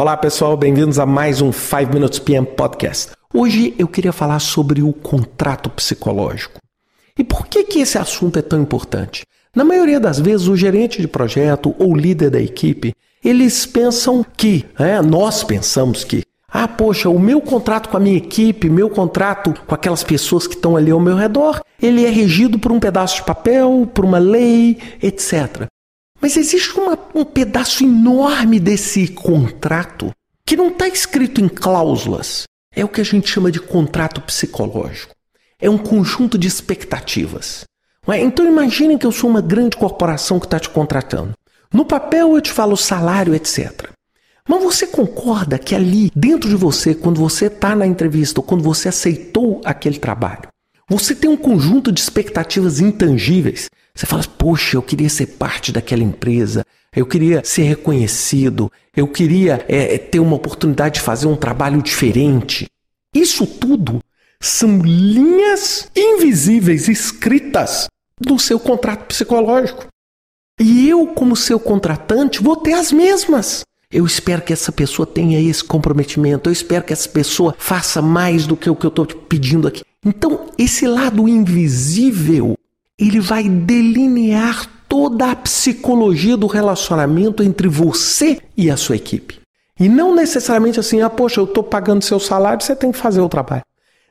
Olá pessoal, bem-vindos a mais um 5 Minutes PM Podcast. Hoje eu queria falar sobre o contrato psicológico. E por que, que esse assunto é tão importante? Na maioria das vezes, o gerente de projeto ou líder da equipe, eles pensam que, é, nós pensamos que, ah, poxa, o meu contrato com a minha equipe, meu contrato com aquelas pessoas que estão ali ao meu redor, ele é regido por um pedaço de papel, por uma lei, etc. Mas existe uma, um pedaço enorme desse contrato que não está escrito em cláusulas. É o que a gente chama de contrato psicológico. É um conjunto de expectativas. É? Então imaginem que eu sou uma grande corporação que está te contratando. No papel eu te falo salário, etc. Mas você concorda que ali, dentro de você, quando você está na entrevista ou quando você aceitou aquele trabalho, você tem um conjunto de expectativas intangíveis você fala, poxa, eu queria ser parte daquela empresa, eu queria ser reconhecido, eu queria é, é, ter uma oportunidade de fazer um trabalho diferente. Isso tudo são linhas invisíveis escritas no seu contrato psicológico. E eu, como seu contratante, vou ter as mesmas. Eu espero que essa pessoa tenha esse comprometimento, eu espero que essa pessoa faça mais do que o que eu estou pedindo aqui. Então, esse lado invisível ele vai delinear toda a psicologia do relacionamento entre você e a sua equipe. E não necessariamente assim, ah, poxa, eu estou pagando seu salário, você tem que fazer o trabalho.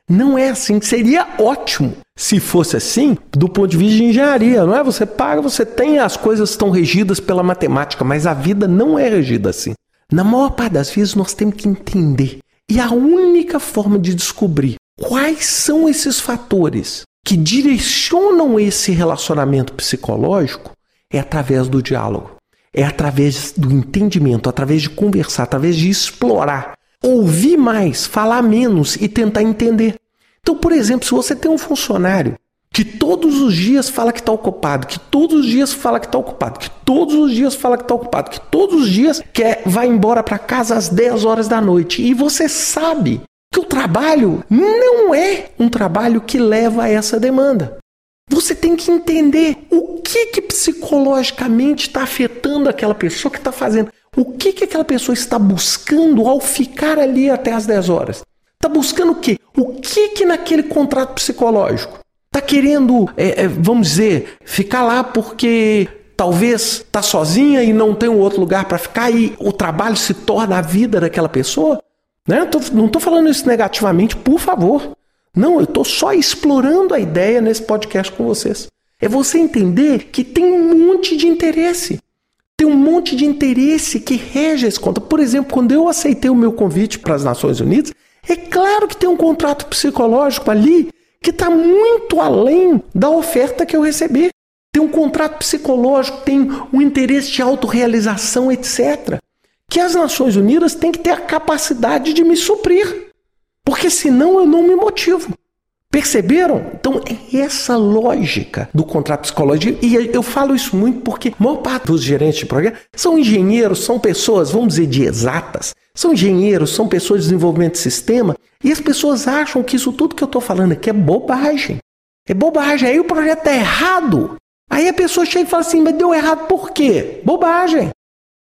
Não é assim. Seria ótimo se fosse assim, do ponto de vista de engenharia, não é? Você paga, você tem, as coisas estão regidas pela matemática, mas a vida não é regida assim. Na maior parte das vezes, nós temos que entender. E a única forma de descobrir quais são esses fatores que direcionam esse relacionamento psicológico é através do diálogo, é através do entendimento, através de conversar, através de explorar, ouvir mais, falar menos e tentar entender. Então, por exemplo, se você tem um funcionário que todos os dias fala que está ocupado, que todos os dias fala que está ocupado, que todos os dias fala que está ocupado, que todos os dias quer vai embora para casa às 10 horas da noite e você sabe que o trabalho não é um trabalho que leva a essa demanda. Você tem que entender o que, que psicologicamente está afetando aquela pessoa que está fazendo. O que, que aquela pessoa está buscando ao ficar ali até as 10 horas? Está buscando o quê? O que, que naquele contrato psicológico? Está querendo, é, é, vamos dizer, ficar lá porque talvez está sozinha e não tem um outro lugar para ficar e o trabalho se torna a vida daquela pessoa? Né? Não estou falando isso negativamente, por favor. Não, eu estou só explorando a ideia nesse podcast com vocês. É você entender que tem um monte de interesse. Tem um monte de interesse que rege esse contrato. Por exemplo, quando eu aceitei o meu convite para as Nações Unidas, é claro que tem um contrato psicológico ali que está muito além da oferta que eu recebi. Tem um contrato psicológico, tem um interesse de autorrealização, etc que as Nações Unidas têm que ter a capacidade de me suprir. Porque senão eu não me motivo. Perceberam? Então é essa lógica do contrato psicológico. E eu falo isso muito porque a maior parte dos gerentes de projeto são engenheiros, são pessoas, vamos dizer, de exatas. São engenheiros, são pessoas de desenvolvimento de sistema. E as pessoas acham que isso tudo que eu estou falando aqui é bobagem. É bobagem. Aí o projeto é errado. Aí a pessoa chega e fala assim, mas deu errado por quê? Bobagem.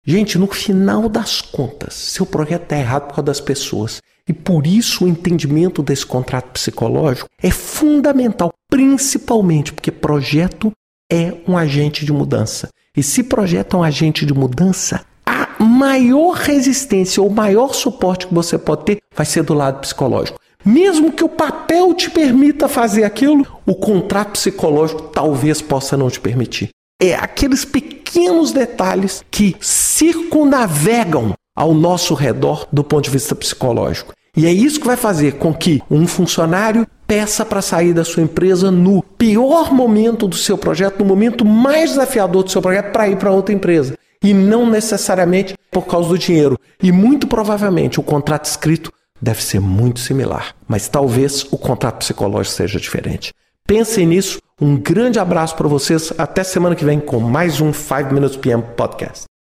Gente, no final das contas, seu projeto está errado por causa das pessoas. E por isso o entendimento desse contrato psicológico é fundamental, principalmente porque projeto é um agente de mudança. E se projeto é um agente de mudança, a maior resistência ou maior suporte que você pode ter vai ser do lado psicológico. Mesmo que o papel te permita fazer aquilo, o contrato psicológico talvez possa não te permitir. É aqueles pequenos pequenos detalhes que circunavegam ao nosso redor do ponto de vista psicológico. E é isso que vai fazer com que um funcionário peça para sair da sua empresa no pior momento do seu projeto, no momento mais desafiador do seu projeto, para ir para outra empresa. E não necessariamente por causa do dinheiro. E muito provavelmente o contrato escrito deve ser muito similar. Mas talvez o contrato psicológico seja diferente. Pensem nisso um grande abraço para vocês. Até semana que vem com mais um 5 Minutes PM Podcast.